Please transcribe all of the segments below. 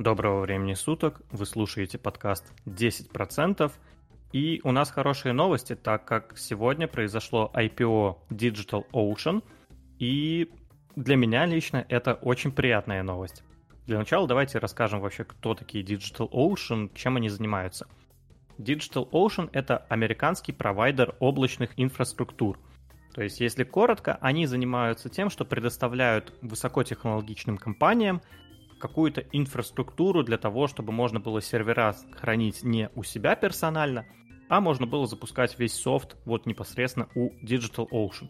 Доброго времени суток, вы слушаете подкаст 10%, и у нас хорошие новости, так как сегодня произошло IPO Digital Ocean, и для меня лично это очень приятная новость. Для начала давайте расскажем вообще, кто такие Digital Ocean, чем они занимаются. Digital Ocean — это американский провайдер облачных инфраструктур. То есть, если коротко, они занимаются тем, что предоставляют высокотехнологичным компаниям какую-то инфраструктуру для того, чтобы можно было сервера хранить не у себя персонально, а можно было запускать весь софт вот непосредственно у Digital Ocean.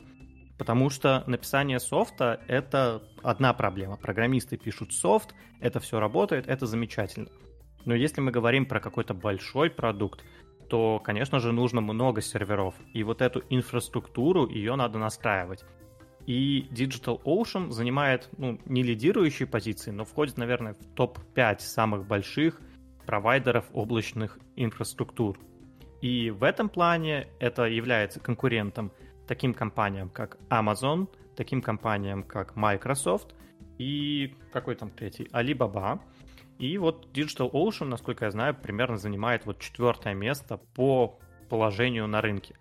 Потому что написание софта — это одна проблема. Программисты пишут софт, это все работает, это замечательно. Но если мы говорим про какой-то большой продукт, то, конечно же, нужно много серверов. И вот эту инфраструктуру, ее надо настраивать. И Digital Ocean занимает, ну, не лидирующие позиции, но входит, наверное, в топ-5 самых больших провайдеров облачных инфраструктур. И в этом плане это является конкурентом таким компаниям, как Amazon, таким компаниям, как Microsoft и какой там третий, Alibaba. И вот Digital Ocean, насколько я знаю, примерно занимает вот четвертое место по положению на рынке.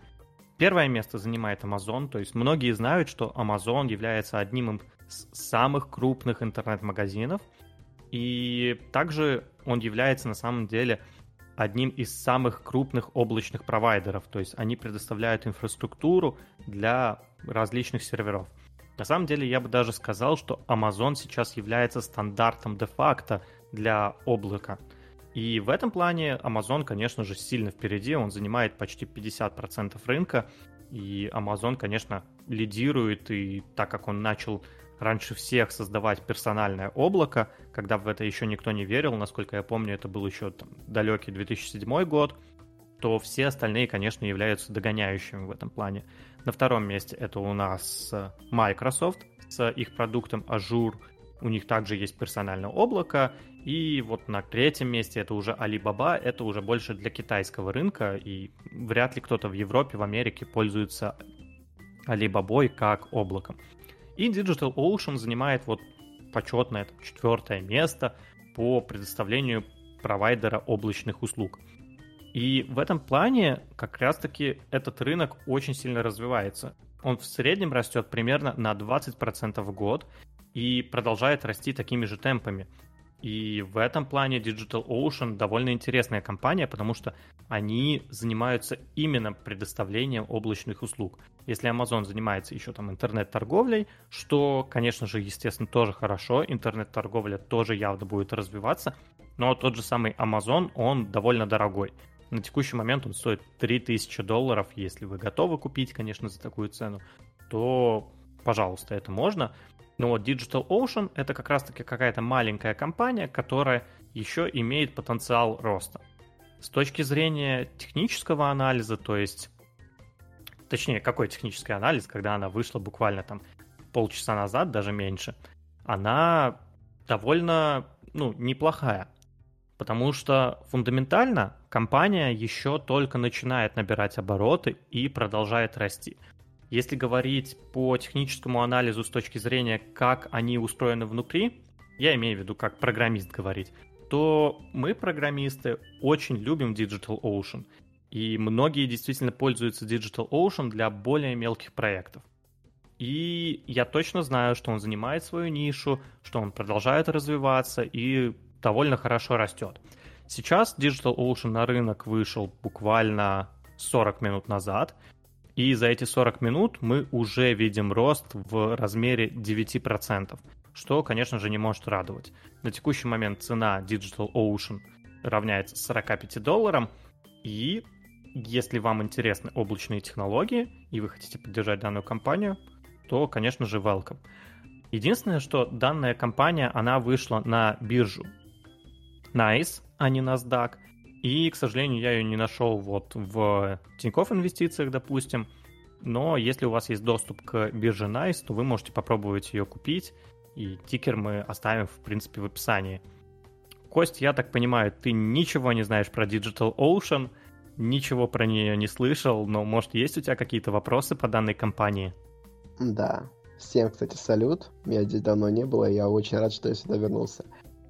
Первое место занимает Amazon, то есть многие знают, что Amazon является одним из самых крупных интернет-магазинов, и также он является на самом деле одним из самых крупных облачных провайдеров, то есть они предоставляют инфраструктуру для различных серверов. На самом деле я бы даже сказал, что Amazon сейчас является стандартом де-факто для облака – и в этом плане Amazon, конечно же, сильно впереди, он занимает почти 50% рынка, и Amazon, конечно, лидирует, и так как он начал раньше всех создавать персональное облако, когда в это еще никто не верил, насколько я помню, это был еще там, далекий 2007 год, то все остальные, конечно, являются догоняющими в этом плане. На втором месте это у нас Microsoft с их продуктом Azure, у них также есть персональное облако, и вот на третьем месте это уже Alibaba, это уже больше для китайского рынка, и вряд ли кто-то в Европе, в Америке пользуется Alibaba как облаком. И Digital Ocean занимает вот почетное четвертое место по предоставлению провайдера облачных услуг. И в этом плане как раз-таки этот рынок очень сильно развивается. Он в среднем растет примерно на 20% в год и продолжает расти такими же темпами. И в этом плане Digital Ocean довольно интересная компания, потому что они занимаются именно предоставлением облачных услуг. Если Amazon занимается еще там интернет-торговлей, что, конечно же, естественно, тоже хорошо, интернет-торговля тоже явно будет развиваться, но тот же самый Amazon, он довольно дорогой. На текущий момент он стоит 3000 долларов, если вы готовы купить, конечно, за такую цену, то, пожалуйста, это можно. Но вот Digital Ocean это как раз-таки какая-то маленькая компания, которая еще имеет потенциал роста. С точки зрения технического анализа, то есть, точнее, какой технический анализ, когда она вышла буквально там полчаса назад, даже меньше, она довольно, ну, неплохая. Потому что фундаментально компания еще только начинает набирать обороты и продолжает расти. Если говорить по техническому анализу с точки зрения, как они устроены внутри, я имею в виду, как программист говорить, то мы, программисты, очень любим Digital Ocean. И многие действительно пользуются Digital Ocean для более мелких проектов. И я точно знаю, что он занимает свою нишу, что он продолжает развиваться и довольно хорошо растет. Сейчас Digital Ocean на рынок вышел буквально 40 минут назад, и за эти 40 минут мы уже видим рост в размере 9%, что, конечно же, не может радовать. На текущий момент цена Digital Ocean равняется 45 долларам, и если вам интересны облачные технологии, и вы хотите поддержать данную компанию, то, конечно же, welcome. Единственное, что данная компания, она вышла на биржу NICE, а не NASDAQ, и, к сожалению, я ее не нашел вот в Тинькофф инвестициях, допустим. Но если у вас есть доступ к бирже NICE, то вы можете попробовать ее купить. И тикер мы оставим, в принципе, в описании. Кость, я так понимаю, ты ничего не знаешь про Digital Ocean, ничего про нее не слышал, но, может, есть у тебя какие-то вопросы по данной компании? Да. Всем, кстати, салют. Меня здесь давно не было, и я очень рад, что я сюда вернулся.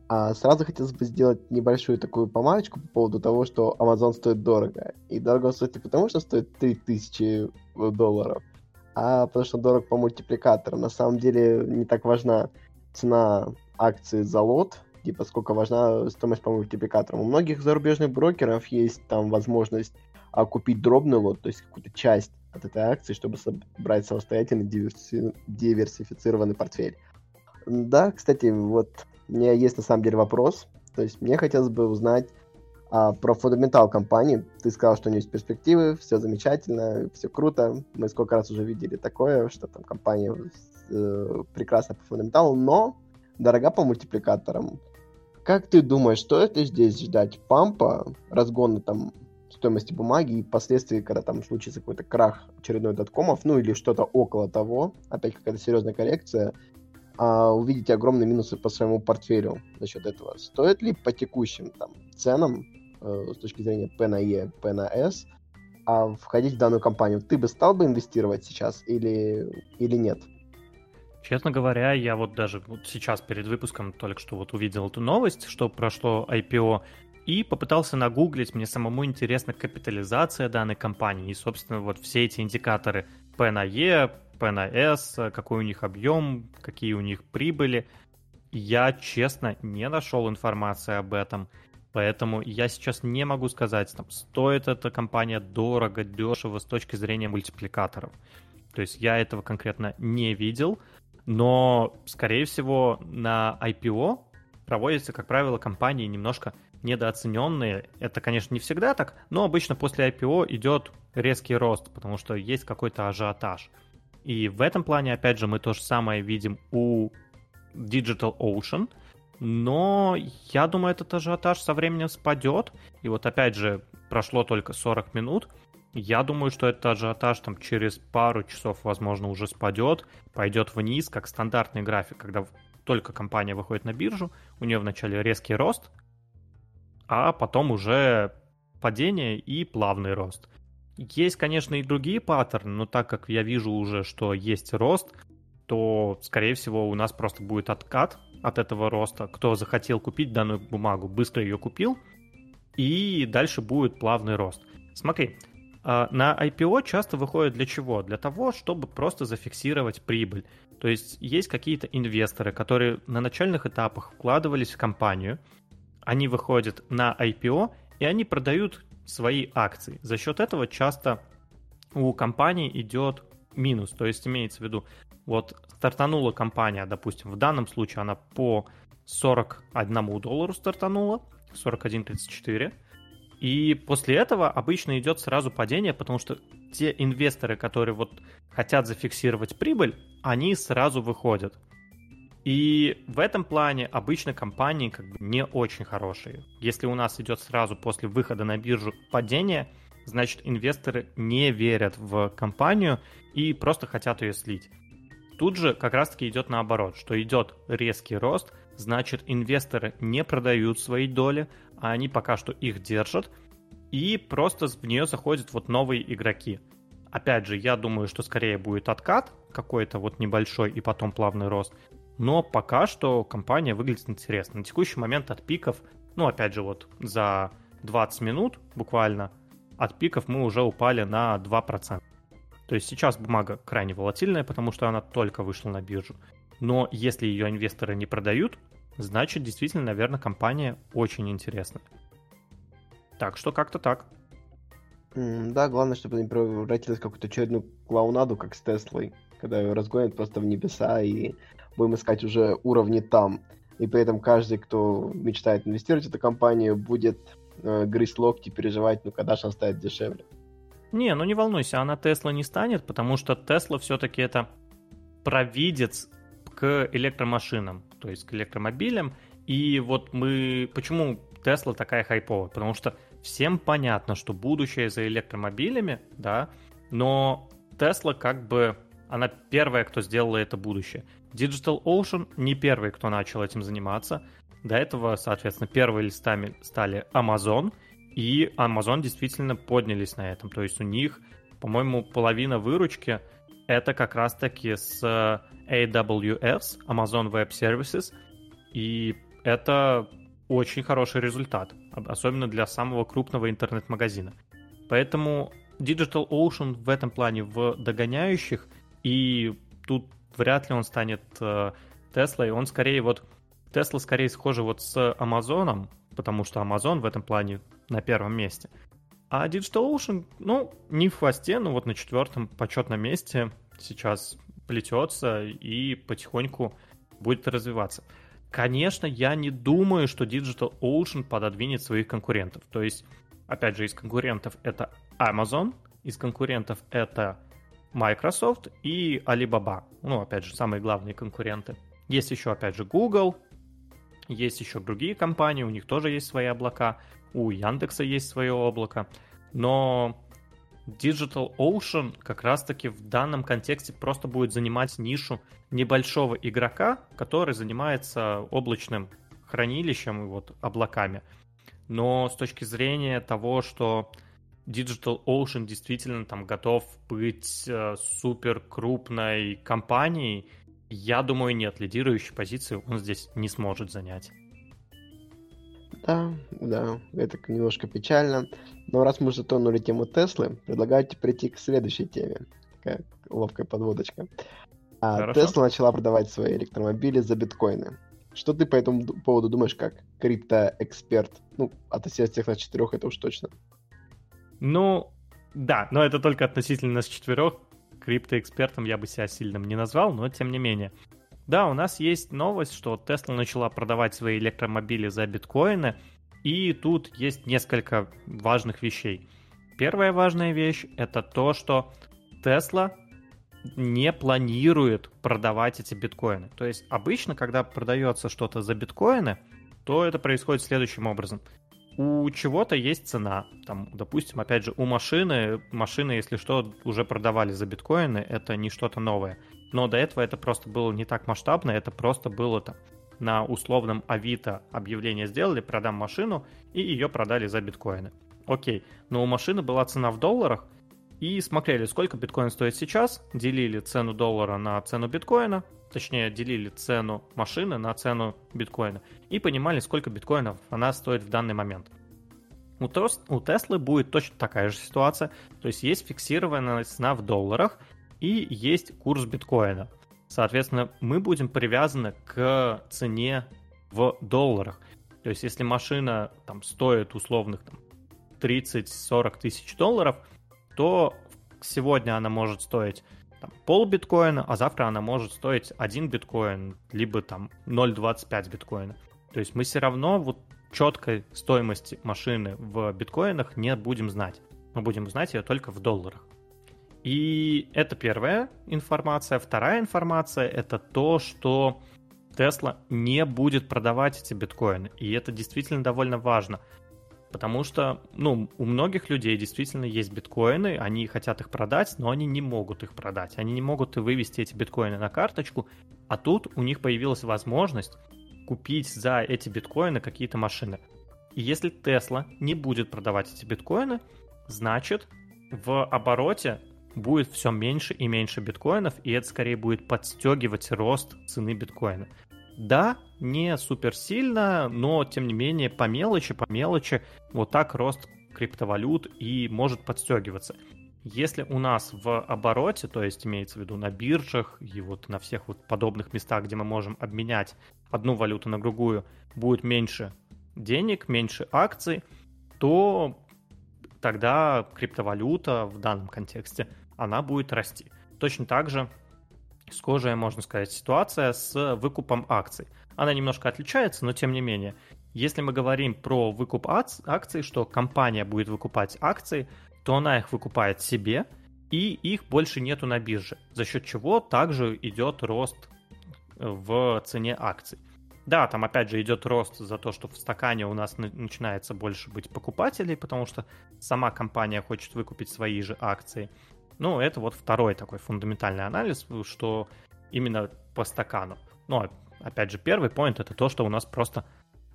А сразу хотелось бы сделать небольшую такую помарочку по поводу того, что Amazon стоит дорого. И дорого стоит не потому, что стоит 3000 долларов, а потому что дорог по мультипликаторам. На самом деле не так важна цена акции за лот, типа сколько важна стоимость по мультипликаторам. У многих зарубежных брокеров есть там возможность а, купить дробный лот, то есть какую-то часть от этой акции, чтобы собрать самостоятельно диверси... диверсифицированный портфель. Да, кстати, вот у меня есть на самом деле вопрос. То есть мне хотелось бы узнать а, про фундаментал компании. Ты сказал, что у нее есть перспективы, все замечательно, все круто. Мы сколько раз уже видели такое, что там компания э, прекрасна по фундаменталу, но дорога по мультипликаторам. Как ты думаешь, стоит ли здесь ждать пампа, разгона там стоимости бумаги и впоследствии, когда там случится какой-то крах очередной доткомов, ну или что-то около того, опять какая-то серьезная коррекция, а, увидите огромные минусы по своему портфелю за счет этого. Стоит ли по текущим там, ценам э, с точки зрения P на E, P на S, а входить в данную компанию? Ты бы стал бы инвестировать сейчас или, или нет? Честно говоря, я вот даже вот сейчас перед выпуском только что вот увидел эту новость, что прошло IPO, и попытался нагуглить, мне самому интересна капитализация данной компании, и, собственно, вот все эти индикаторы P на E, P на S, какой у них объем, какие у них прибыли. Я, честно, не нашел информации об этом. Поэтому я сейчас не могу сказать, там, стоит эта компания дорого, дешево с точки зрения мультипликаторов. То есть я этого конкретно не видел, но, скорее всего, на IPO проводятся, как правило, компании немножко недооцененные. Это, конечно, не всегда так, но обычно после IPO идет резкий рост, потому что есть какой-то ажиотаж. И в этом плане, опять же, мы то же самое видим у Digital Ocean, но я думаю, этот ажиотаж со временем спадет. И вот опять же, прошло только 40 минут. Я думаю, что этот ажиотаж там через пару часов, возможно, уже спадет, пойдет вниз, как стандартный график, когда только компания выходит на биржу, у нее вначале резкий рост, а потом уже падение и плавный рост. Есть, конечно, и другие паттерны, но так как я вижу уже, что есть рост, то, скорее всего, у нас просто будет откат от этого роста. Кто захотел купить данную бумагу, быстро ее купил, и дальше будет плавный рост. Смотри, а, на IPO часто выходит для чего? Для того, чтобы просто зафиксировать прибыль. То есть есть какие-то инвесторы, которые на начальных этапах вкладывались в компанию, они выходят на IPO, и они продают свои акции. За счет этого часто у компании идет минус. То есть имеется в виду, вот стартанула компания, допустим, в данном случае она по 41 доллару стартанула, 41.34, и после этого обычно идет сразу падение, потому что те инвесторы, которые вот хотят зафиксировать прибыль, они сразу выходят. И в этом плане обычно компании как бы не очень хорошие. Если у нас идет сразу после выхода на биржу падение, значит инвесторы не верят в компанию и просто хотят ее слить. Тут же как раз таки идет наоборот, что идет резкий рост, значит инвесторы не продают свои доли, а они пока что их держат, и просто в нее заходят вот новые игроки. Опять же, я думаю, что скорее будет откат какой-то вот небольшой и потом плавный рост, но пока что компания выглядит интересно. На текущий момент от пиков, ну, опять же, вот за 20 минут буквально от пиков мы уже упали на 2%. То есть сейчас бумага крайне волатильная, потому что она только вышла на биржу. Но если ее инвесторы не продают, значит, действительно, наверное, компания очень интересна. Так что как-то так. да, главное, чтобы не превратилась в какую-то очередную клаунаду, как с Теслой, когда ее разгонят просто в небеса и будем искать уже уровни там. И при этом каждый, кто мечтает инвестировать в эту компанию, будет э, грызть локти, переживать, ну когда же она станет дешевле. Не, ну не волнуйся, она Тесла не станет, потому что Тесла все-таки это провидец к электромашинам, то есть к электромобилям. И вот мы... Почему Тесла такая хайповая? Потому что всем понятно, что будущее за электромобилями, да, но Тесла как бы... Она первая, кто сделала это будущее. Digital Ocean не первый, кто начал этим заниматься. До этого, соответственно, первые листами стали Amazon, и Amazon действительно поднялись на этом. То есть у них, по-моему, половина выручки это как раз-таки с AWS, Amazon Web Services, и это очень хороший результат, особенно для самого крупного интернет-магазина. Поэтому Digital Ocean в этом плане в догоняющих, и тут вряд ли он станет э, Теслой, он скорее вот Тесла скорее схожа вот с Амазоном, потому что Amazon в этом плане на первом месте. А Digital Ocean, ну, не в хвосте, но вот на четвертом почетном месте сейчас плетется и потихоньку будет развиваться. Конечно, я не думаю, что Digital Ocean пододвинет своих конкурентов. То есть, опять же, из конкурентов это Amazon, из конкурентов это Microsoft и Alibaba. Ну, опять же, самые главные конкуренты. Есть еще, опять же, Google, есть еще другие компании, у них тоже есть свои облака, у Яндекса есть свое облако, но Digital Ocean как раз-таки в данном контексте просто будет занимать нишу небольшого игрока, который занимается облачным хранилищем и вот облаками. Но с точки зрения того, что Digital Ocean действительно там готов быть э, супер крупной компанией, я думаю, нет, лидирующей позиции он здесь не сможет занять. Да, да, это немножко печально. Но раз мы затронули тему Теслы, предлагаю перейти к следующей теме. Такая ловкая подводочка. А Тесла начала продавать свои электромобили за биткоины. Что ты по этому поводу думаешь, как криптоэксперт? Ну, относительно тех на четырех, это уж точно. Ну, да, но это только относительно нас четырех. Криптоэкспертом я бы себя сильным не назвал, но тем не менее. Да, у нас есть новость, что Tesla начала продавать свои электромобили за биткоины, и тут есть несколько важных вещей. Первая важная вещь — это то, что Tesla не планирует продавать эти биткоины. То есть обычно, когда продается что-то за биткоины, то это происходит следующим образом. У чего-то есть цена. Там, допустим, опять же, у машины, машины, если что, уже продавали за биткоины, это не что-то новое. Но до этого это просто было не так масштабно, это просто было там на условном Авито объявление сделали, продам машину, и ее продали за биткоины. Окей, но у машины была цена в долларах, и смотрели, сколько биткоин стоит сейчас, делили цену доллара на цену биткоина, точнее, делили цену машины на цену биткоина, и понимали, сколько биткоинов она стоит в данный момент. У, Теслы будет точно такая же ситуация, то есть есть фиксированная цена в долларах, и есть курс биткоина. Соответственно, мы будем привязаны к цене в долларах. То есть, если машина там стоит условных там, 30-40 тысяч долларов, то сегодня она может стоить там, пол биткоина, а завтра она может стоить 1 биткоин, либо там 0,25 биткоина. То есть мы все равно вот четкой стоимости машины в биткоинах не будем знать. Мы будем знать ее только в долларах. И это первая информация. Вторая информация — это то, что Tesla не будет продавать эти биткоины. И это действительно довольно важно. Потому что, ну, у многих людей действительно есть биткоины, они хотят их продать, но они не могут их продать. Они не могут и вывести эти биткоины на карточку, а тут у них появилась возможность купить за эти биткоины какие-то машины. И если Tesla не будет продавать эти биткоины, значит в обороте будет все меньше и меньше биткоинов, и это скорее будет подстегивать рост цены биткоина. Да, не супер сильно, но тем не менее по мелочи, по мелочи вот так рост криптовалют и может подстегиваться. Если у нас в обороте, то есть имеется в виду на биржах и вот на всех вот подобных местах, где мы можем обменять одну валюту на другую, будет меньше денег, меньше акций, то тогда криптовалюта в данном контексте, она будет расти. Точно так же схожая, можно сказать, ситуация с выкупом акций. Она немножко отличается, но тем не менее. Если мы говорим про выкуп акций, что компания будет выкупать акции, то она их выкупает себе, и их больше нету на бирже, за счет чего также идет рост в цене акций. Да, там опять же идет рост за то, что в стакане у нас начинается больше быть покупателей, потому что сама компания хочет выкупить свои же акции. Ну, это вот второй такой фундаментальный анализ, что именно по стакану. Но, опять же, первый поинт это то, что у нас просто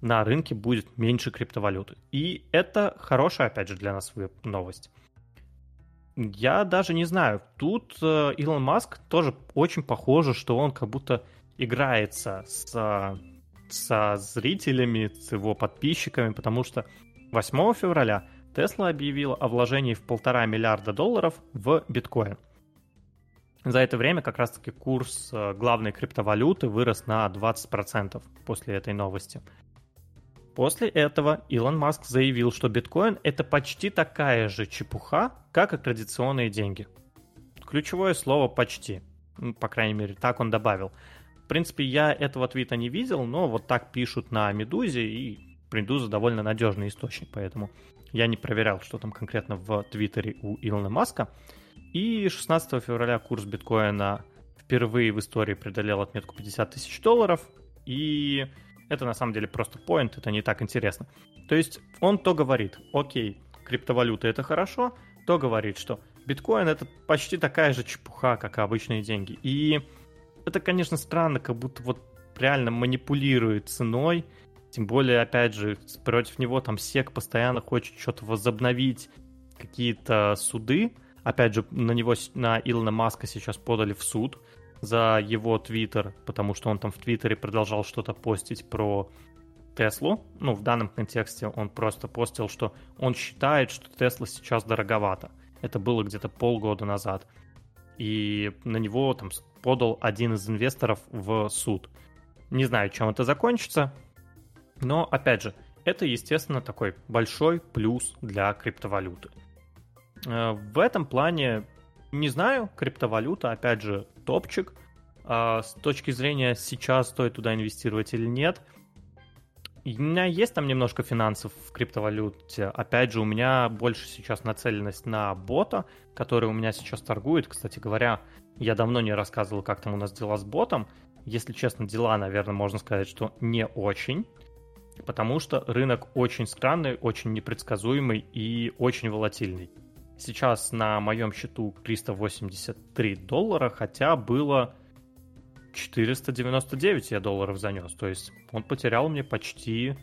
на рынке будет меньше криптовалюты. И это хорошая, опять же, для нас новость. Я даже не знаю, тут э, Илон Маск тоже очень похоже, что он как будто играется с со зрителями, с его подписчиками, потому что 8 февраля Tesla объявила о вложении в полтора миллиарда долларов в биткоин. За это время как раз-таки курс э, главной криптовалюты вырос на 20% после этой новости. После этого Илон Маск заявил, что биткоин это почти такая же чепуха, как и традиционные деньги. Ключевое слово «почти». Ну, по крайней мере, так он добавил. В принципе, я этого твита не видел, но вот так пишут на Медузе, и Медуза довольно надежный источник, поэтому я не проверял, что там конкретно в Твиттере у Илона Маска. И 16 февраля курс биткоина впервые в истории преодолел отметку 50 тысяч долларов, и это на самом деле просто поинт, это не так интересно. То есть он то говорит, окей, криптовалюта это хорошо, то говорит, что биткоин это почти такая же чепуха, как и обычные деньги. И это, конечно, странно, как будто вот реально манипулирует ценой, тем более, опять же, против него там СЕК постоянно хочет что-то возобновить, какие-то суды. Опять же, на него, на Илона Маска сейчас подали в суд за его твиттер, потому что он там в твиттере продолжал что-то постить про Теслу. Ну, в данном контексте он просто постил, что он считает, что Тесла сейчас дороговато. Это было где-то полгода назад. И на него там подал один из инвесторов в суд. Не знаю, чем это закончится, но, опять же, это, естественно, такой большой плюс для криптовалюты. Э, в этом плане, не знаю, криптовалюта, опять же, топчик. А с точки зрения сейчас стоит туда инвестировать или нет, у меня есть там немножко финансов в криптовалюте. Опять же, у меня больше сейчас нацеленность на бота, который у меня сейчас торгует. Кстати говоря, я давно не рассказывал, как там у нас дела с ботом. Если честно, дела, наверное, можно сказать, что не очень. Потому что рынок очень странный, очень непредсказуемый и очень волатильный. Сейчас на моем счету 383 доллара, хотя было 499 я долларов занес. То есть он потерял мне почти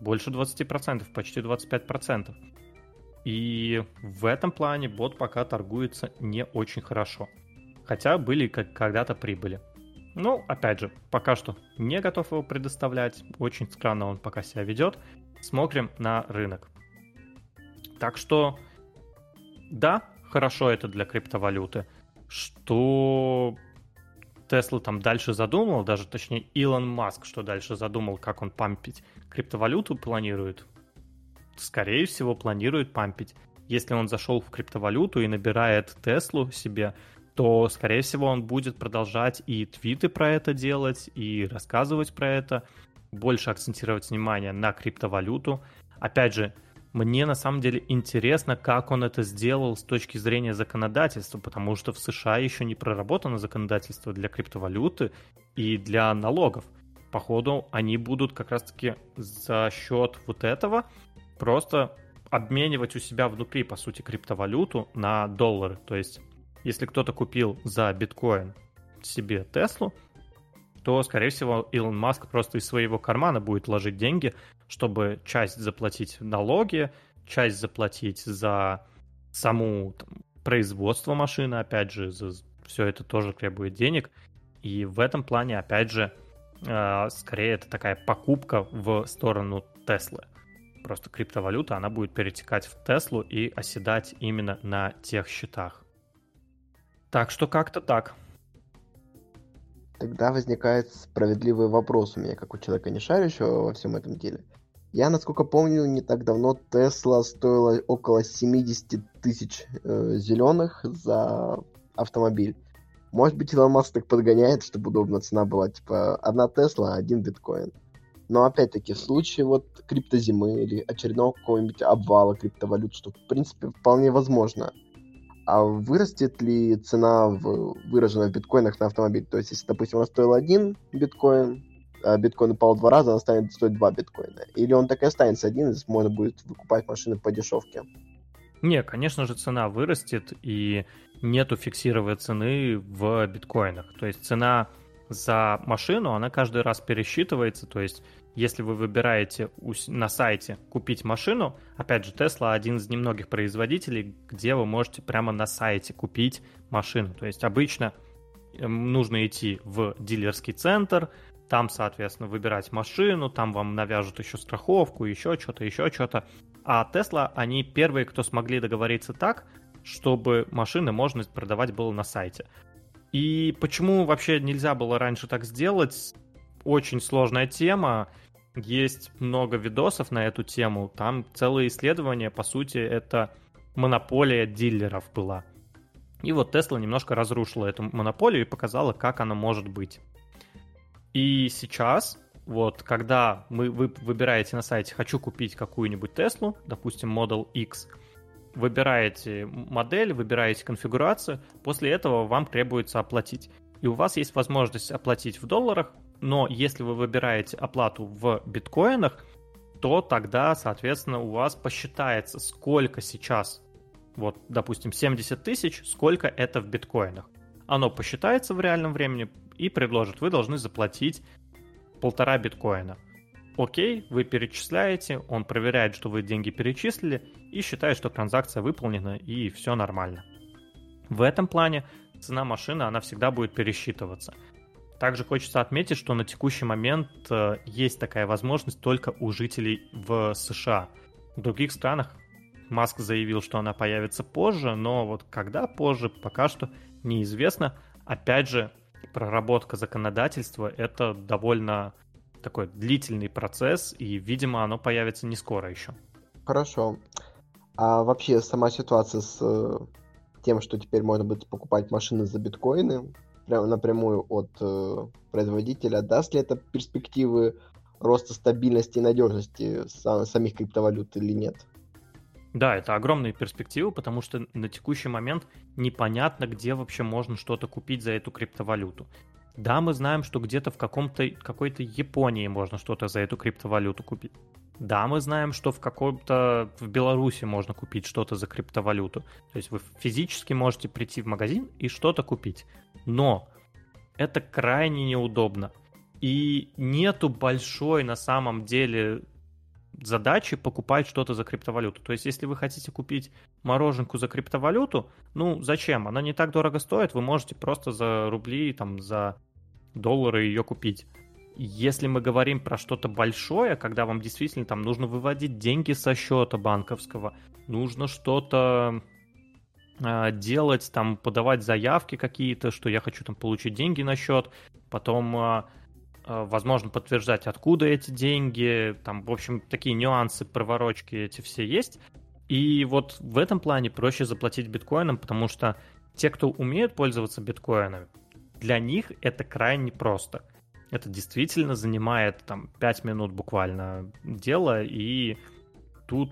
больше 20%, почти 25%. И в этом плане бот пока торгуется не очень хорошо. Хотя были как когда-то прибыли. Ну, опять же, пока что не готов его предоставлять. Очень странно он пока себя ведет. Смотрим на рынок. Так что, да, хорошо это для криптовалюты. Что Тесла там дальше задумал, даже точнее Илон Маск, что дальше задумал, как он пампить криптовалюту планирует. Скорее всего, планирует пампить. Если он зашел в криптовалюту и набирает Теслу себе, то, скорее всего, он будет продолжать и твиты про это делать, и рассказывать про это, больше акцентировать внимание на криптовалюту. Опять же, мне на самом деле интересно, как он это сделал с точки зрения законодательства, потому что в США еще не проработано законодательство для криптовалюты и для налогов. Походу, они будут как раз-таки за счет вот этого просто обменивать у себя внутри, по сути, криптовалюту на доллары. То есть если кто-то купил за биткоин себе Теслу, то, скорее всего, Илон Маск просто из своего кармана будет ложить деньги, чтобы часть заплатить налоги, часть заплатить за саму там, производство машины, опять же, за, все это тоже требует денег. И в этом плане, опять же, э, скорее это такая покупка в сторону Теслы. Просто криптовалюта, она будет перетекать в Теслу и оседать именно на тех счетах. Так что как-то так. Тогда возникает справедливый вопрос у меня, как у человека не шарящего во всем этом деле. Я, насколько помню, не так давно Тесла стоила около 70 тысяч э, зеленых за автомобиль. Может быть, Илон Маск так подгоняет, чтобы удобно цена была, типа, одна Тесла, один биткоин. Но опять-таки, в случае вот криптозимы или очередного какого-нибудь обвала криптовалют, что в принципе вполне возможно, а вырастет ли цена, в, выраженная в биткоинах на автомобиль? То есть, если, допустим, она стоила один биткоин, а биткоин упал два раза, она станет стоить два биткоина. Или он так и останется один, и можно будет выкупать машины по дешевке? Не, конечно же, цена вырастет, и нету фиксированной цены в биткоинах. То есть цена за машину, она каждый раз пересчитывается, то есть если вы выбираете на сайте купить машину, опять же, Tesla один из немногих производителей, где вы можете прямо на сайте купить машину. То есть обычно эм, нужно идти в дилерский центр, там, соответственно, выбирать машину, там вам навяжут еще страховку, еще что-то, еще что-то. А Tesla, они первые, кто смогли договориться так, чтобы машины можно продавать было на сайте. И почему вообще нельзя было раньше так сделать? Очень сложная тема. Есть много видосов на эту тему. Там целые исследования, по сути, это монополия дилеров была. И вот Tesla немножко разрушила эту монополию и показала, как она может быть. И сейчас, вот, когда мы, вы выбираете на сайте «хочу купить какую-нибудь Теслу», допустим, Model X, выбираете модель, выбираете конфигурацию, после этого вам требуется оплатить. И у вас есть возможность оплатить в долларах, но если вы выбираете оплату в биткоинах, то тогда, соответственно, у вас посчитается, сколько сейчас, вот, допустим, 70 тысяч, сколько это в биткоинах. Оно посчитается в реальном времени и предложит, вы должны заплатить полтора биткоина. Окей, вы перечисляете, он проверяет, что вы деньги перечислили и считает, что транзакция выполнена и все нормально. В этом плане цена машины, она всегда будет пересчитываться. Также хочется отметить, что на текущий момент э, есть такая возможность только у жителей в США. В других странах Маск заявил, что она появится позже, но вот когда позже, пока что неизвестно. Опять же, проработка законодательства — это довольно такой длительный процесс, и, видимо, оно появится не скоро еще. Хорошо. А вообще сама ситуация с э, тем, что теперь можно будет покупать машины за биткоины, прямо напрямую от э, производителя, даст ли это перспективы роста стабильности и надежности сам, самих криптовалют или нет? Да, это огромные перспективы, потому что на текущий момент непонятно, где вообще можно что-то купить за эту криптовалюту. Да, мы знаем, что где-то в каком-то, какой-то Японии можно что-то за эту криптовалюту купить. Да, мы знаем, что в каком-то в Беларуси можно купить что-то за криптовалюту. То есть вы физически можете прийти в магазин и что-то купить. Но это крайне неудобно. И нету большой на самом деле задачи покупать что-то за криптовалюту. То есть, если вы хотите купить мороженку за криптовалюту, ну зачем? Она не так дорого стоит, вы можете просто за рубли, там, за доллары ее купить. Если мы говорим про что-то большое, когда вам действительно там нужно выводить деньги со счета банковского, нужно что-то э, делать, там подавать заявки какие-то, что я хочу там получить деньги на счет, потом э, Э, возможно, подтверждать, откуда эти деньги, там, в общем, такие нюансы, проворочки эти все есть. И вот в этом плане проще заплатить биткоином, потому что те, кто умеют пользоваться биткоинами, для них это крайне просто. Это действительно занимает там 5 минут буквально дело, и тут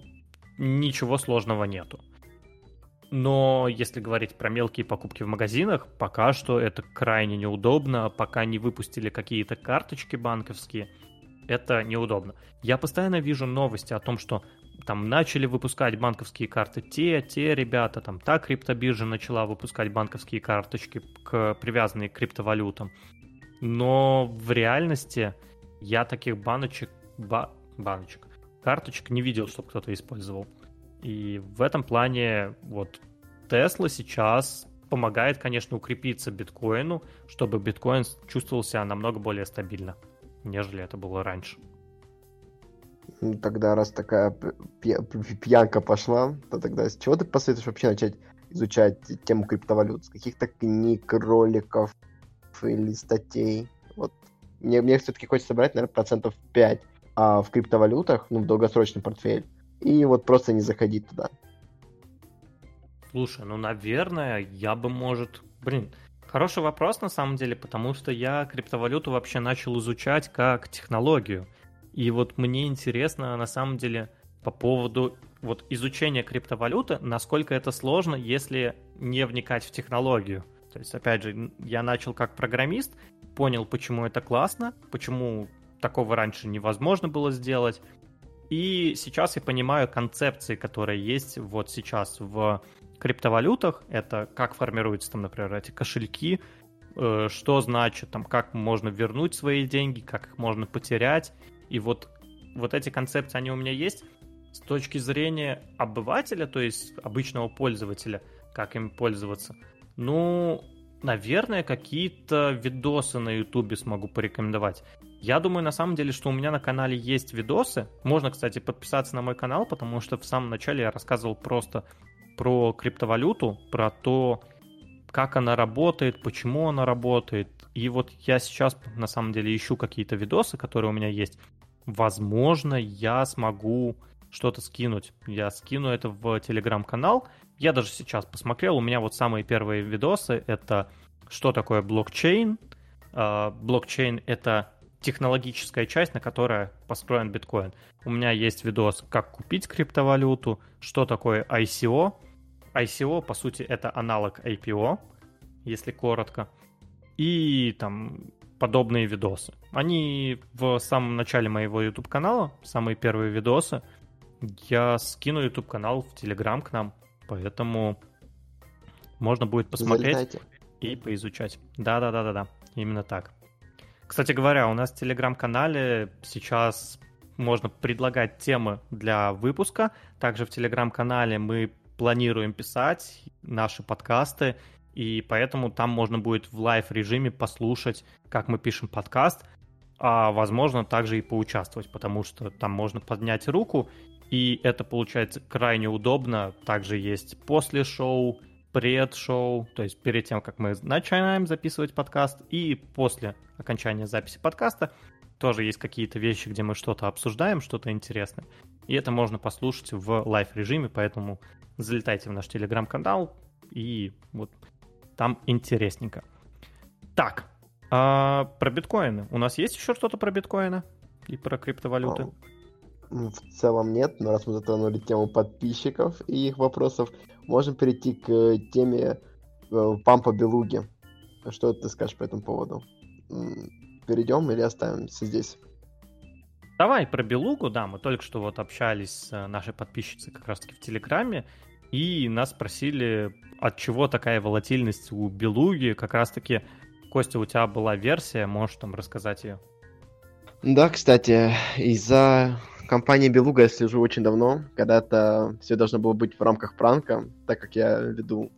ничего сложного нету. Но если говорить про мелкие покупки в магазинах, пока что это крайне неудобно, пока не выпустили какие-то карточки банковские, это неудобно. Я постоянно вижу новости о том, что там начали выпускать банковские карты те, те ребята, там та криптобиржа начала выпускать банковские карточки, к, привязанные к криптовалютам. Но в реальности я таких баночек, ба, баночек, карточек не видел, чтобы кто-то использовал. И в этом плане вот Tesla сейчас помогает, конечно, укрепиться биткоину, чтобы биткоин чувствовал себя намного более стабильно, нежели это было раньше. Тогда, раз такая пьянка пошла, то тогда с чего ты посоветуешь вообще начать изучать тему криптовалют? С каких-то книг, роликов или статей? Вот мне, мне все-таки хочется собрать, наверное, процентов 5 а в криптовалютах, ну, в долгосрочный портфель, и вот просто не заходить туда. Слушай, ну, наверное, я бы, может... Блин, хороший вопрос на самом деле, потому что я криптовалюту вообще начал изучать как технологию. И вот мне интересно на самом деле по поводу вот изучения криптовалюты, насколько это сложно, если не вникать в технологию. То есть, опять же, я начал как программист, понял, почему это классно, почему такого раньше невозможно было сделать, и сейчас я понимаю концепции, которые есть вот сейчас в криптовалютах. Это как формируются там, например, эти кошельки, э, что значит, там, как можно вернуть свои деньги, как их можно потерять. И вот, вот эти концепции, они у меня есть. С точки зрения обывателя, то есть обычного пользователя, как им пользоваться, ну, наверное, какие-то видосы на Ютубе смогу порекомендовать. Я думаю, на самом деле, что у меня на канале есть видосы. Можно, кстати, подписаться на мой канал, потому что в самом начале я рассказывал просто про криптовалюту, про то, как она работает, почему она работает. И вот я сейчас, на самом деле, ищу какие-то видосы, которые у меня есть. Возможно, я смогу что-то скинуть. Я скину это в телеграм-канал. Я даже сейчас посмотрел, у меня вот самые первые видосы — это что такое блокчейн. А, блокчейн — это технологическая часть, на которой построен биткоин. У меня есть видос, как купить криптовалюту, что такое ICO. ICO, по сути, это аналог IPO, если коротко. И там подобные видосы. Они в самом начале моего YouTube канала, самые первые видосы. Я скину YouTube канал в Telegram к нам, поэтому можно будет посмотреть Залетайте. и поизучать. Да, да, да, да, да. Именно так. Кстати говоря, у нас в телеграм-канале сейчас можно предлагать темы для выпуска. Также в телеграм-канале мы планируем писать наши подкасты, и поэтому там можно будет в live-режиме послушать, как мы пишем подкаст, а возможно также и поучаствовать, потому что там можно поднять руку, и это получается крайне удобно. Также есть после шоу, пред-шоу, то есть перед тем, как мы начинаем записывать подкаст, и после окончания записи подкаста тоже есть какие-то вещи, где мы что-то обсуждаем, что-то интересное. И это можно послушать в live-режиме, поэтому залетайте в наш телеграм-канал, и вот там интересненько. Так, а про биткоины. У нас есть еще что-то про биткоины и про криптовалюты? В целом нет, но раз мы затронули тему подписчиков и их вопросов, можем перейти к теме э, пампа Белуги. Что ты скажешь по этому поводу? Перейдем или оставимся здесь? Давай про Белугу, да, мы только что вот общались с нашей подписчицей как раз-таки в Телеграме, и нас спросили, от чего такая волатильность у Белуги, как раз-таки, Костя, у тебя была версия, можешь там рассказать ее? Да, кстати, из-за компании Белуга я слежу очень давно. Когда-то все должно было быть в рамках пранка, так как я веду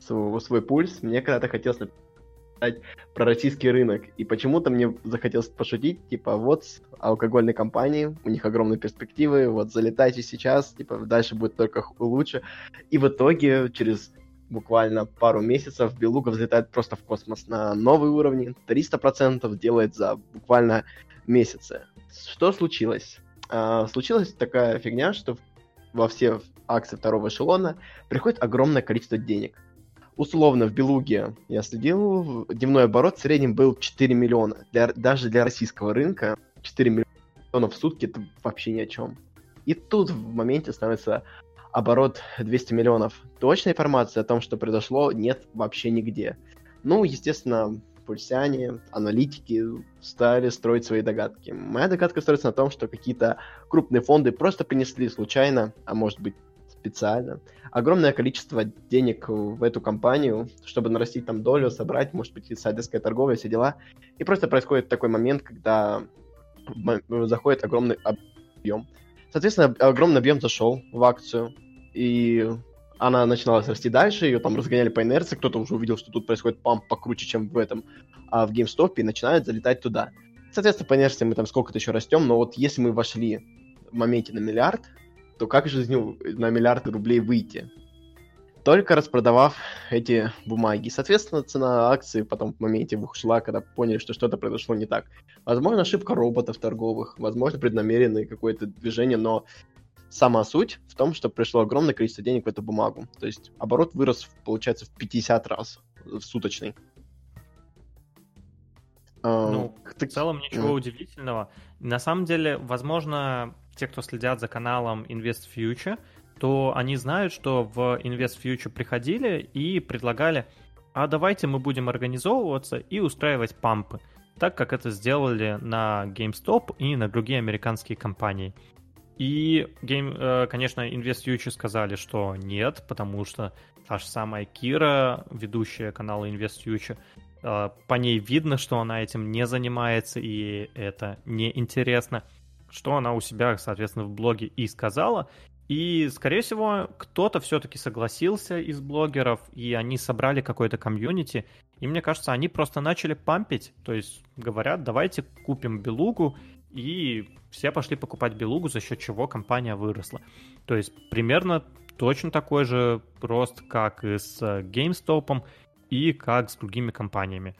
свой, свой пульс. Мне когда-то хотелось написать про российский рынок. И почему-то мне захотелось пошутить, типа, вот алкогольные компании, у них огромные перспективы, вот залетайте сейчас, типа, дальше будет только лучше. И в итоге через буквально пару месяцев Белуга взлетает просто в космос на новые уровни, 300% делает за буквально месяцы. Что случилось? А, случилась такая фигня, что во все акции второго эшелона приходит огромное количество денег. Условно, в Белуге я следил, дневной оборот в среднем был 4 миллиона. Для, даже для российского рынка 4 миллиона в сутки это вообще ни о чем. И тут в моменте становится оборот 200 миллионов. Точной информации о том, что произошло, нет вообще нигде. Ну, естественно, пульсяне, аналитики стали строить свои догадки. Моя догадка строится на том, что какие-то крупные фонды просто принесли случайно, а может быть специально, огромное количество денег в эту компанию, чтобы нарастить там долю, собрать, может быть, инсайдерская торговля, все дела. И просто происходит такой момент, когда заходит огромный объем. Соответственно, огромный объем зашел в акцию, и она начинала расти дальше, ее там разгоняли по инерции, кто-то уже увидел, что тут происходит памп покруче, чем в этом, а в GameStop, и начинают залетать туда. Соответственно, по инерции мы там сколько-то еще растем, но вот если мы вошли в моменте на миллиард, то как же из него на миллиард рублей выйти? Только распродавав эти бумаги. Соответственно, цена акции потом в моменте ушла, когда поняли, что что-то произошло не так. Возможно, ошибка роботов торговых, возможно, преднамеренное какое-то движение, но сама суть в том, что пришло огромное количество денег в эту бумагу. То есть оборот вырос, получается, в 50 раз в суточный. А, ну, в целом ничего удивительного. На самом деле, возможно, те, кто следят за каналом Invest Future, то они знают, что в Invest Future приходили и предлагали, а давайте мы будем организовываться и устраивать пампы, так как это сделали на GameStop и на другие американские компании. И, гейм, э, конечно, InvestFuture сказали, что нет, потому что та же самая Кира, ведущая канала InvestFuture, э, по ней видно, что она этим не занимается, и это неинтересно. Что она у себя, соответственно, в блоге и сказала. И, скорее всего, кто-то все-таки согласился из блогеров, и они собрали какое-то комьюнити. И мне кажется, они просто начали пампить. То есть говорят, давайте купим белугу, и все пошли покупать белугу, за счет чего компания выросла. То есть примерно точно такой же рост, как и с GameStop и как с другими компаниями.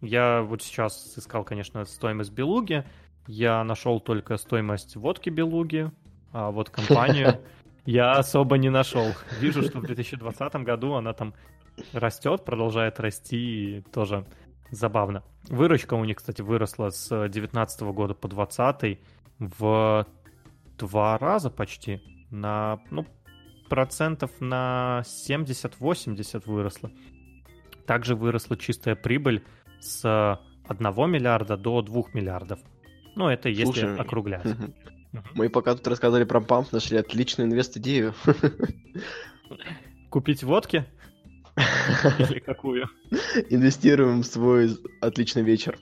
Я вот сейчас искал, конечно, стоимость белуги. Я нашел только стоимость водки белуги, а вот компанию я особо не нашел. Вижу, что в 2020 году она там растет, продолжает расти, и тоже забавно. Выручка у них, кстати, выросла с 2019 года по 2020 в два раза почти. На, ну, процентов на 70-80 выросла. Также выросла чистая прибыль с 1 миллиарда до 2 миллиардов. Ну, это если Слушай, округлять. Мы пока тут рассказывали про памп, нашли отличную инвест-идею. Купить водки? Или какую? Инвестируем в свой отличный вечер.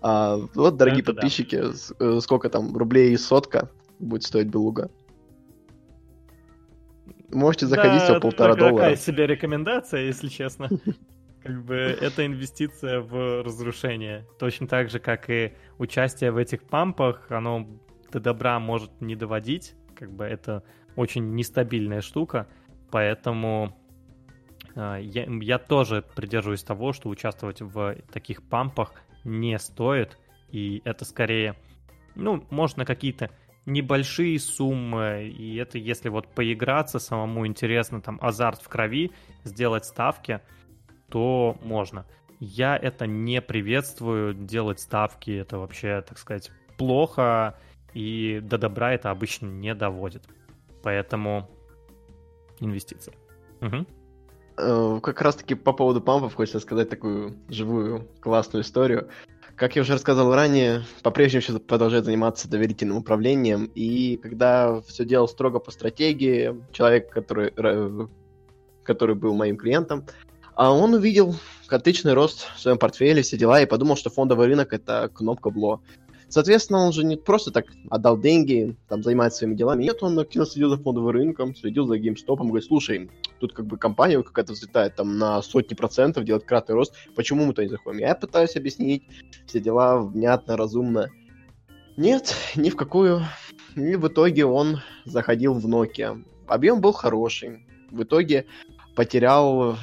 А, вот, дорогие Это подписчики, да. Э, сколько там рублей и сотка будет стоить белуга? Можете заходить да, по полтора доллара. Такая себе рекомендация, если честно. Как бы это инвестиция в разрушение. Точно так же, как и участие в этих пампах, оно до добра может не доводить. Как бы это очень нестабильная штука. Поэтому я, я тоже придерживаюсь того, что участвовать в таких пампах не стоит. И это скорее, ну, можно какие-то небольшие суммы, и это если вот поиграться самому интересно, там, азарт в крови, сделать ставки, то можно. Я это не приветствую, делать ставки, это вообще, так сказать, плохо, и до добра это обычно не доводит. Поэтому инвестиции. Угу. Как раз таки по поводу пампов хочется сказать такую живую классную историю. Как я уже рассказывал ранее, по-прежнему сейчас продолжаю заниматься доверительным управлением, и когда все делал строго по стратегии, человек, который, который был моим клиентом, а он увидел отличный рост в своем портфеле, все дела, и подумал, что фондовый рынок — это кнопка БЛО. Соответственно, он же не просто так отдал деньги, там, занимается своими делами. Нет, он активно следил за фондовым рынком, следил за геймстопом, говорит, слушай, тут как бы компания какая-то взлетает там на сотни процентов, делает кратный рост, почему мы то не заходим? Я пытаюсь объяснить все дела внятно, разумно. Нет, ни в какую. И в итоге он заходил в Nokia. Объем был хороший. В итоге потерял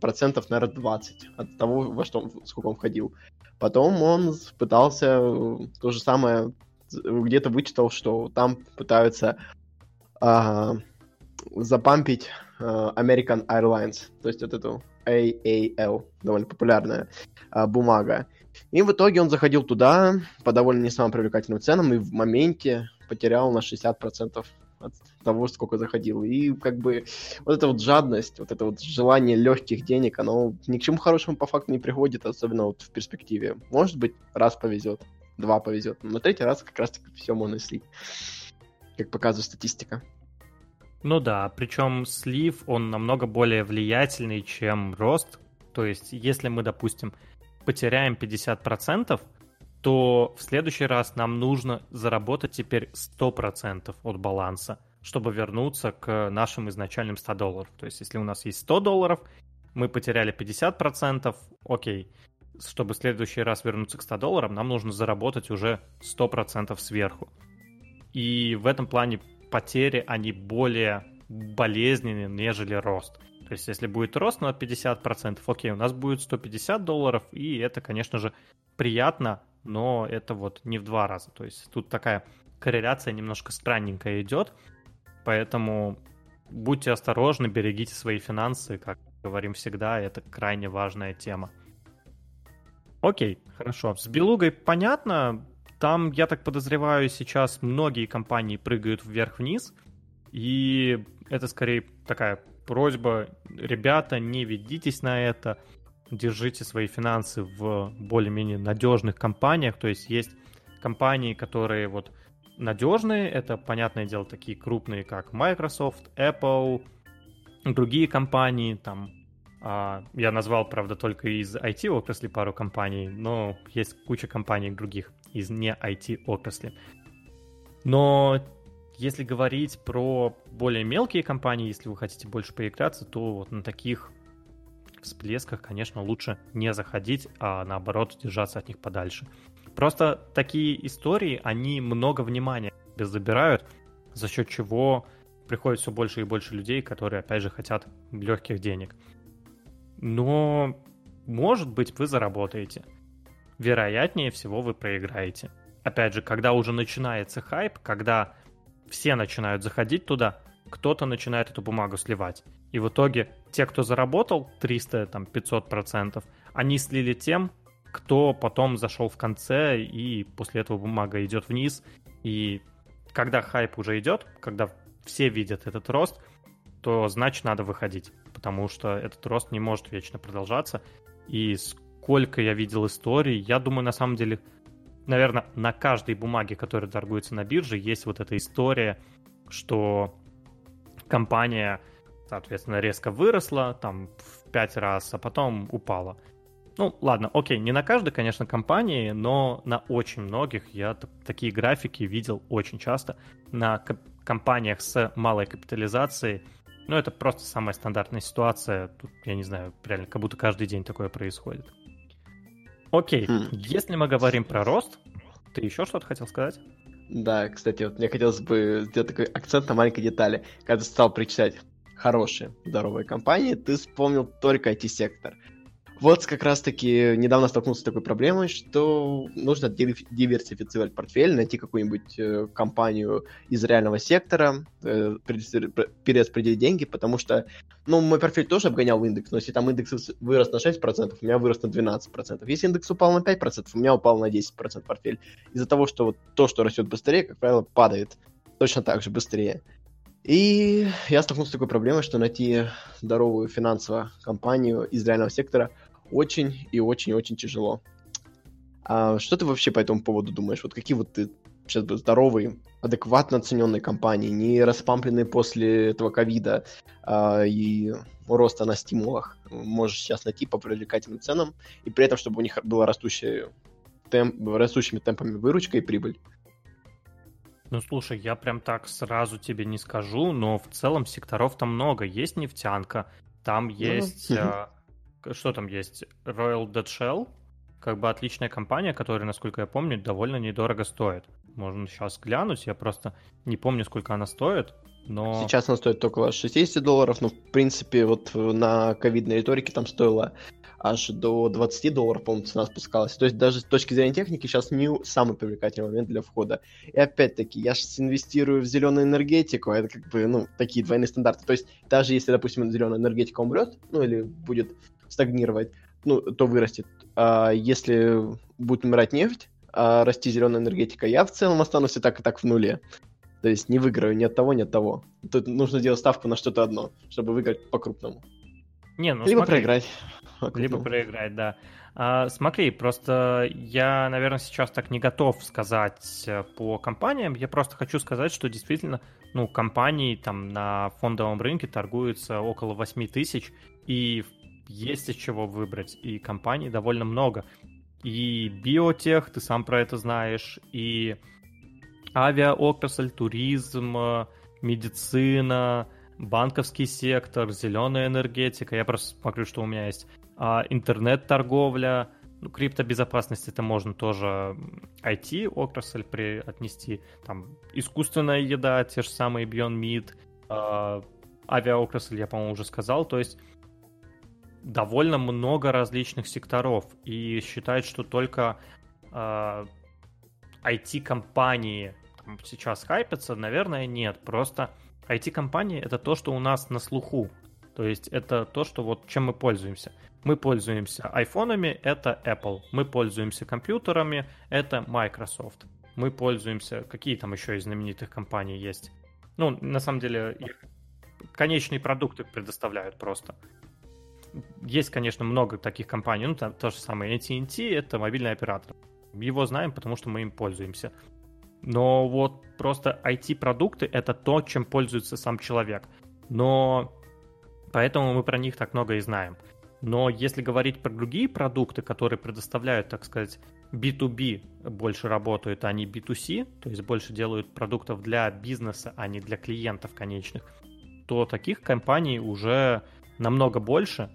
процентов, наверное, 20 от того, во что, сколько он входил. Потом он пытался то же самое, где-то вычитал, что там пытаются а, запампить American Airlines, то есть вот эту AAL, довольно популярная а, бумага. И в итоге он заходил туда по довольно не самым привлекательным ценам и в моменте потерял на 60% от того, сколько заходил. И как бы вот эта вот жадность, вот это вот желание легких денег, оно ни к чему хорошему по факту не приходит, особенно вот в перспективе. Может быть, раз повезет, два повезет, но третий раз как раз-таки все можно слить, как показывает статистика. Ну да, причем слив, он намного более влиятельный, чем рост. То есть, если мы, допустим, потеряем 50%, то в следующий раз нам нужно заработать теперь 100% от баланса, чтобы вернуться к нашим изначальным 100 долларов. То есть, если у нас есть 100 долларов, мы потеряли 50%, окей. Чтобы в следующий раз вернуться к 100 долларам, нам нужно заработать уже 100% сверху. И в этом плане потери, они более болезненные, нежели рост. То есть, если будет рост на 50%, окей, у нас будет 150 долларов, и это, конечно же, приятно, но это вот не в два раза. То есть тут такая корреляция немножко странненькая идет, поэтому будьте осторожны, берегите свои финансы, как говорим всегда, это крайне важная тема. Окей, хорошо. С Белугой понятно. Там, я так подозреваю, сейчас многие компании прыгают вверх-вниз. И это скорее такая просьба, ребята, не ведитесь на это держите свои финансы в более-менее надежных компаниях. То есть есть компании, которые вот надежные, это, понятное дело, такие крупные, как Microsoft, Apple, другие компании, там, а, я назвал, правда, только из IT-отрасли пару компаний, но есть куча компаний других из не IT-отрасли. Но Если говорить про более мелкие компании, если вы хотите больше поиграться, то вот на таких всплесках, конечно, лучше не заходить, а наоборот держаться от них подальше. Просто такие истории, они много внимания забирают, за счет чего приходит все больше и больше людей, которые, опять же, хотят легких денег. Но, может быть, вы заработаете. Вероятнее всего, вы проиграете. Опять же, когда уже начинается хайп, когда все начинают заходить туда, кто-то начинает эту бумагу сливать. И в итоге те, кто заработал 300, там, 500 процентов, они слили тем, кто потом зашел в конце, и после этого бумага идет вниз. И когда хайп уже идет, когда все видят этот рост, то значит надо выходить, потому что этот рост не может вечно продолжаться. И сколько я видел историй, я думаю, на самом деле, наверное, на каждой бумаге, которая торгуется на бирже, есть вот эта история, что компания, соответственно, резко выросла, там, в пять раз, а потом упала. Ну, ладно, окей, не на каждой, конечно, компании, но на очень многих я такие графики видел очень часто. На компаниях с малой капитализацией, ну, это просто самая стандартная ситуация. Тут, я не знаю, реально, как будто каждый день такое происходит. Окей, хм. если мы говорим про рост, ты еще что-то хотел сказать? Да, кстати, вот мне хотелось бы сделать такой акцент на маленькой детали. Когда ты стал причислять хорошие, здоровые компании, ты вспомнил только IT-сектор. Вот как раз-таки недавно столкнулся с такой проблемой, что нужно диверсифицировать портфель, найти какую-нибудь э, компанию из реального сектора, э, перераспределить деньги, потому что, ну, мой портфель тоже обгонял индекс, но если там индекс вырос на 6%, у меня вырос на 12%. Если индекс упал на 5%, у меня упал на 10% портфель. Из-за того, что вот то, что растет быстрее, как правило, падает точно так же быстрее. И я столкнулся с такой проблемой, что найти здоровую финансовую компанию из реального сектора очень и очень-очень тяжело. А что ты вообще по этому поводу думаешь? Вот какие вот ты сейчас бы здоровые, адекватно оцененные компании, не распампленные после этого ковида а, и роста на стимулах, можешь сейчас найти по привлекательным ценам, и при этом, чтобы у них была растущая темп, растущими темпами выручка и прибыль. Ну, слушай, я прям так сразу тебе не скажу, но в целом секторов там много. Есть нефтянка, там ну, есть... Mm-hmm что там есть? Royal Dead Shell, как бы отличная компания, которая, насколько я помню, довольно недорого стоит. Можно сейчас глянуть, я просто не помню, сколько она стоит, но... Сейчас она стоит около 60 долларов, но, в принципе, вот на ковидной риторике там стоило аж до 20 долларов, по-моему, цена спускалась. То есть даже с точки зрения техники сейчас не самый привлекательный момент для входа. И опять-таки, я сейчас инвестирую в зеленую энергетику, а это как бы, ну, такие двойные стандарты. То есть даже если, допустим, зеленая энергетика умрет, ну, или будет стагнировать, ну, то вырастет. А если будет умирать нефть, а расти зеленая энергетика, я в целом останусь и так, и так в нуле. То есть не выиграю ни от того, ни от того. Тут нужно делать ставку на что-то одно, чтобы выиграть по-крупному. Не, ну Либо смотри. проиграть. Либо проиграть, да. А, смотри, просто я, наверное, сейчас так не готов сказать э, по компаниям. Я просто хочу сказать, что действительно, ну, компании там на фондовом рынке торгуются около 8 тысяч, и в есть из чего выбрать, и компаний довольно много. И биотех, ты сам про это знаешь, и авиаотрасль, туризм, медицина, банковский сектор, зеленая энергетика. Я просто смотрю, что у меня есть. А, интернет-торговля, ну, криптобезопасность это можно тоже IT-отрасль при, отнести. Там искусственная еда, те же самые Beyond Meat, а, авиаотрасль я, по-моему, уже сказал. То есть довольно много различных секторов и считать, что только э, IT-компании сейчас хайпятся, наверное, нет. Просто IT-компании это то, что у нас на слуху. То есть это то, что вот чем мы пользуемся. Мы пользуемся айфонами, это Apple. Мы пользуемся компьютерами, это Microsoft. Мы пользуемся... Какие там еще из знаменитых компаний есть? Ну, на самом деле, конечные продукты предоставляют просто. Есть, конечно, много таких компаний, ну, там то же самое AT&T, это мобильный оператор. Его знаем, потому что мы им пользуемся. Но вот просто IT-продукты — это то, чем пользуется сам человек. Но поэтому мы про них так много и знаем. Но если говорить про другие продукты, которые предоставляют, так сказать, B2B больше работают, а не B2C, то есть больше делают продуктов для бизнеса, а не для клиентов конечных, то таких компаний уже намного больше,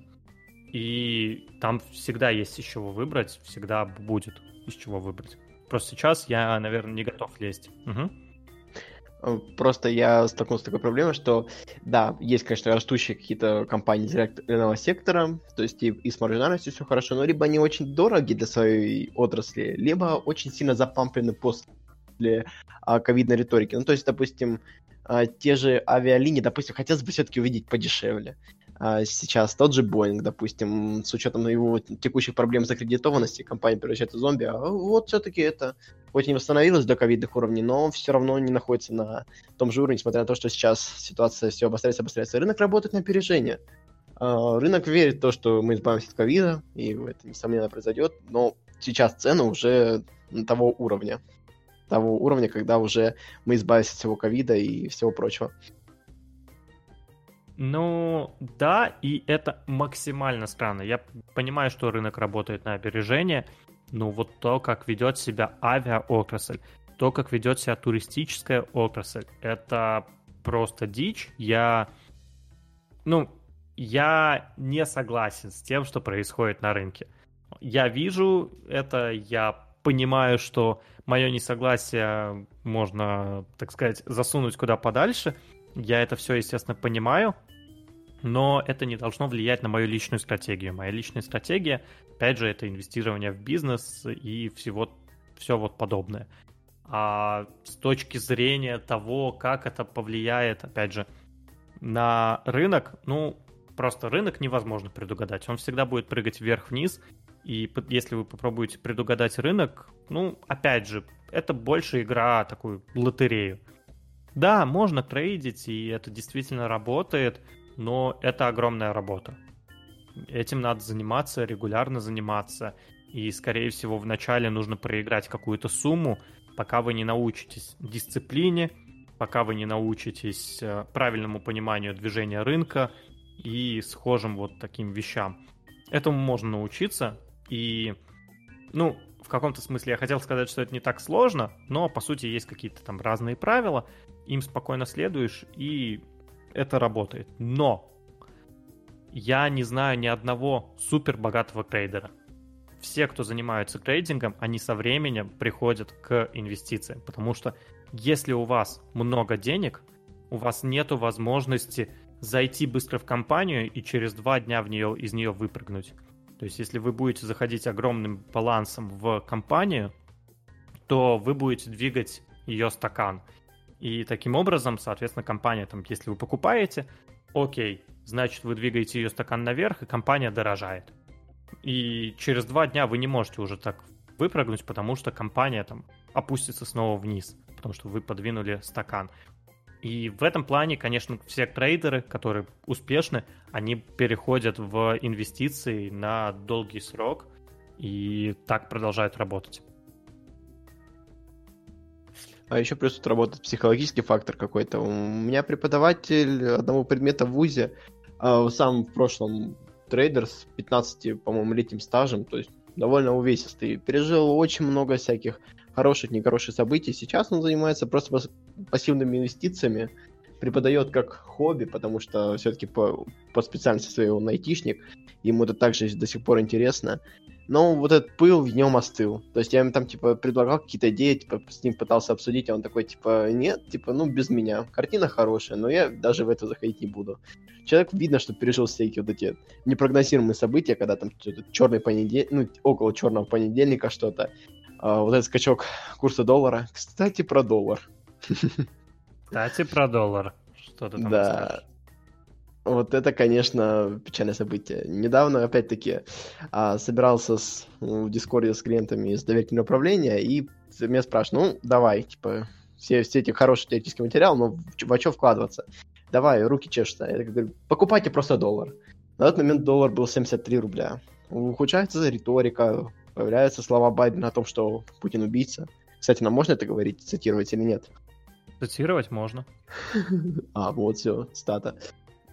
и там всегда есть из чего выбрать, всегда будет из чего выбрать. Просто сейчас я, наверное, не готов лезть. Угу. Просто я столкнулся с такой проблемой, что, да, есть, конечно, растущие какие-то компании директного сектора, то есть и, и с маржинальностью все хорошо, но либо они очень дороги для своей отрасли, либо очень сильно запамплены после а, ковидной риторики. Ну, то есть, допустим, а, те же авиалинии, допустим, хотелось бы все-таки увидеть подешевле. А сейчас тот же Boeing, допустим, с учетом его текущих проблем с аккредитованности, компания превращается в зомби, а вот все-таки это хоть не восстановилось до ковидных уровней, но все равно не находится на том же уровне, несмотря на то, что сейчас ситуация все обостряется, обостряется. Рынок работает на опережение. А, рынок верит в то, что мы избавимся от ковида, и это, несомненно, произойдет, но сейчас цены уже того уровня. Того уровня, когда уже мы избавимся от всего ковида и всего прочего. Ну, да, и это максимально странно. Я понимаю, что рынок работает на опережение, но вот то, как ведет себя авиаотрасль, то, как ведет себя туристическая отрасль, это просто дичь. Я, ну, я не согласен с тем, что происходит на рынке. Я вижу это, я понимаю, что мое несогласие можно, так сказать, засунуть куда подальше. Я это все, естественно, понимаю, но это не должно влиять на мою личную стратегию. Моя личная стратегия, опять же, это инвестирование в бизнес и всего, все вот подобное. А с точки зрения того, как это повлияет, опять же, на рынок, ну, просто рынок невозможно предугадать. Он всегда будет прыгать вверх-вниз, и если вы попробуете предугадать рынок, ну, опять же, это больше игра такую лотерею. Да, можно трейдить, и это действительно работает, но это огромная работа. Этим надо заниматься, регулярно заниматься, и, скорее всего, вначале нужно проиграть какую-то сумму, пока вы не научитесь дисциплине, пока вы не научитесь э, правильному пониманию движения рынка и схожим вот таким вещам. Этому можно научиться, и, ну, в каком-то смысле я хотел сказать, что это не так сложно, но, по сути, есть какие-то там разные правила, им спокойно следуешь, и это работает. Но я не знаю ни одного супер богатого трейдера. Все, кто занимаются трейдингом, они со временем приходят к инвестициям, потому что если у вас много денег, у вас нет возможности зайти быстро в компанию и через два дня в нее, из нее выпрыгнуть. То есть, если вы будете заходить огромным балансом в компанию, то вы будете двигать ее стакан. И таким образом, соответственно, компания, там, если вы покупаете, окей, значит, вы двигаете ее стакан наверх, и компания дорожает. И через два дня вы не можете уже так выпрыгнуть, потому что компания там опустится снова вниз, потому что вы подвинули стакан. И в этом плане, конечно, все трейдеры, которые успешны, они переходят в инвестиции на долгий срок и так продолжают работать. А еще плюс тут работает психологический фактор какой-то. У меня преподаватель одного предмета в ВУЗе, а, сам в прошлом трейдер с 15, по-моему, летним стажем, то есть довольно увесистый. Пережил очень много всяких хороших, нехороших событий. Сейчас он занимается просто пассивными инвестициями, преподает как хобби, потому что все-таки по, по специальности своей он айтишник, ему это также до сих пор интересно но вот этот пыл в нем остыл. То есть я ему там, типа, предлагал какие-то идеи, типа, с ним пытался обсудить, а он такой, типа, нет, типа, ну, без меня. Картина хорошая, но я даже в это заходить не буду. Человек видно, что пережил всякие вот эти непрогнозируемые события, когда там черный понедельник, ну, около черного понедельника что-то. А, вот этот скачок курса доллара. Кстати, про доллар. Кстати, про доллар. Что ты там Да. Расскажешь? Вот это, конечно, печальное событие. Недавно, опять-таки, а, собирался с, в Дискорде с клиентами из доверительного управления, и меня спрашивают, ну, давай, типа, все, все эти хорошие теоретический материал, но во что вкладываться? Давай, руки чешутся. Я говорю, покупайте просто доллар. На тот момент доллар был 73 рубля. Ухудшается риторика, появляются слова Байдена о том, что Путин убийца. Кстати, нам можно это говорить, цитировать или нет? Цитировать можно. А, вот все, стата.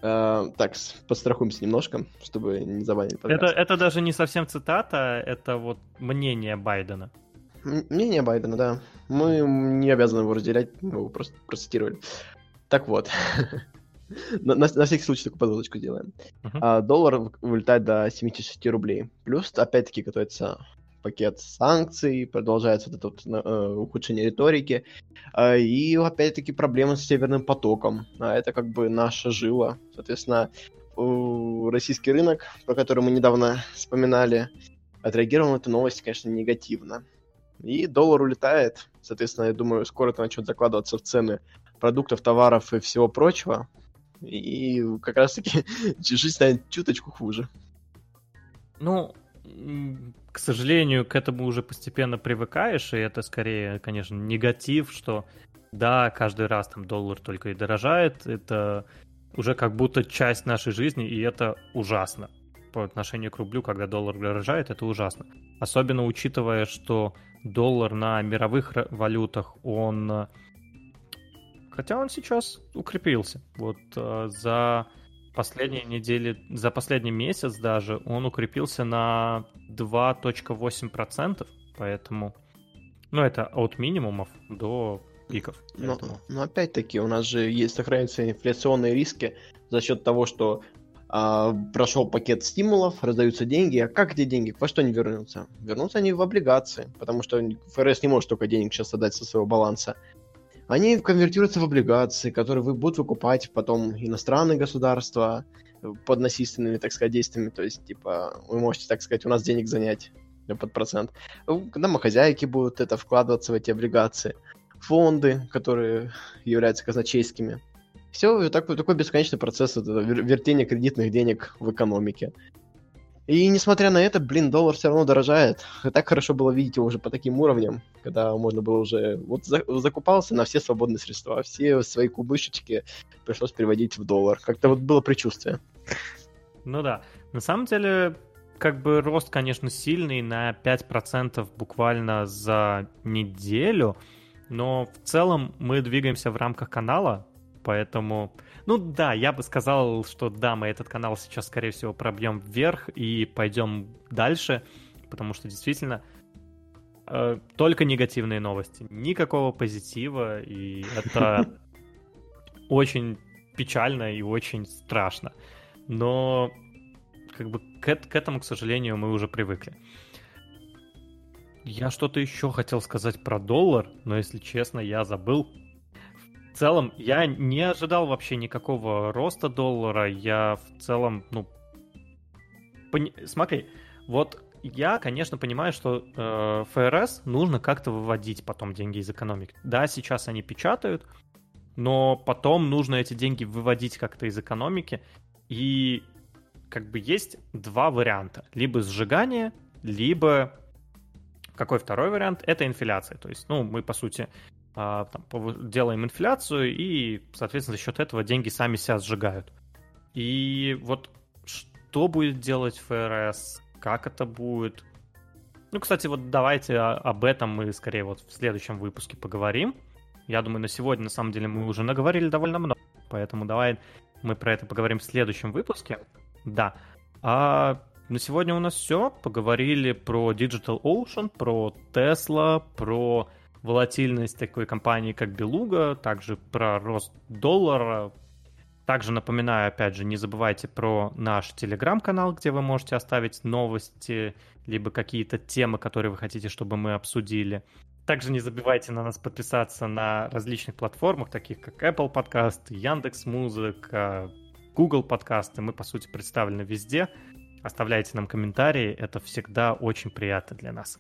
Э, так, подстрахуемся немножко, чтобы не забанить Это, это даже не совсем цитата, это вот мнение Байдена. Мнение Байдена, да. Мы не обязаны его разделять, мы его просто процитировали. Так вот. на, на, на всякий случай такую подводочку сделаем. Uh-huh. А, доллар вылетает до 76 рублей. Плюс, опять-таки, готовится пакет санкций, продолжается вот это вот, э, ухудшение риторики, э, и опять-таки проблемы с Северным потоком. А это как бы наша жила. Соответственно, российский рынок, про который мы недавно вспоминали, отреагировал на эту новость, конечно, негативно. И доллар улетает. Соответственно, я думаю, скоро это начнет закладываться в цены продуктов, товаров и всего прочего. И как раз-таки жизнь станет чуточку хуже. Ну, к сожалению, к этому уже постепенно привыкаешь, и это скорее, конечно, негатив, что да, каждый раз там доллар только и дорожает, это уже как будто часть нашей жизни, и это ужасно. По отношению к рублю, когда доллар дорожает, это ужасно. Особенно учитывая, что доллар на мировых валютах, он... Хотя он сейчас укрепился. Вот э, за последние недели, за последний месяц даже он укрепился на 2.8%, поэтому, ну, это от минимумов до пиков. Но, но опять-таки у нас же есть сохраняются инфляционные риски за счет того, что а, прошел пакет стимулов, раздаются деньги, а как эти деньги, во что они вернутся? Вернутся они в облигации, потому что ФРС не может только денег сейчас отдать со своего баланса они конвертируются в облигации, которые вы будут выкупать потом иностранные государства под насильственными, так сказать, действиями. То есть, типа, вы можете, так сказать, у нас денег занять под процент. Домохозяйки будут это вкладываться в эти облигации. Фонды, которые являются казначейскими. Все такой, такой бесконечный процесс вертения кредитных денег в экономике. И несмотря на это, блин, доллар все равно дорожает. Так хорошо было видеть его уже по таким уровням, когда можно было уже... Вот за... закупался на все свободные средства, все свои кубышечки пришлось переводить в доллар. Как-то вот было предчувствие. Ну да. На самом деле, как бы рост, конечно, сильный, на 5% буквально за неделю, но в целом мы двигаемся в рамках канала, поэтому ну да, я бы сказал, что да, мы этот канал сейчас, скорее всего, пробьем вверх и пойдем дальше, потому что действительно э, только негативные новости, никакого позитива, и это очень печально и очень страшно. Но как бы к, к этому, к сожалению, мы уже привыкли. Я что-то еще хотел сказать про доллар, но если честно, я забыл. В целом, я не ожидал вообще никакого роста доллара. Я в целом, ну... Пони... Смотри, вот я, конечно, понимаю, что э, ФРС нужно как-то выводить потом деньги из экономики. Да, сейчас они печатают, но потом нужно эти деньги выводить как-то из экономики. И как бы есть два варианта. Либо сжигание, либо какой второй вариант? Это инфляция. То есть, ну, мы, по сути, там, делаем инфляцию, и, соответственно, за счет этого деньги сами себя сжигают. И вот что будет делать ФРС, как это будет. Ну, кстати, вот давайте об этом мы скорее вот в следующем выпуске поговорим. Я думаю, на сегодня, на самом деле, мы уже наговорили довольно много, поэтому давай мы про это поговорим в следующем выпуске. Да. А на сегодня у нас все. Поговорили про Digital Ocean, про Tesla, про волатильность такой компании, как Белуга, также про рост доллара. Также напоминаю, опять же, не забывайте про наш телеграм-канал, где вы можете оставить новости, либо какие-то темы, которые вы хотите, чтобы мы обсудили. Также не забывайте на нас подписаться на различных платформах, таких как Apple Podcast, Яндекс Музыка, Google подкасты. Мы, по сути, представлены везде. Оставляйте нам комментарии, это всегда очень приятно для нас.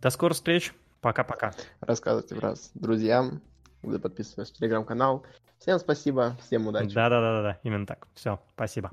До скорых встреч! Пока-пока. Рассказывайте раз друзьям, подписывайтесь на телеграм-канал. Всем спасибо, всем удачи. Да-да-да, именно так. Все, спасибо.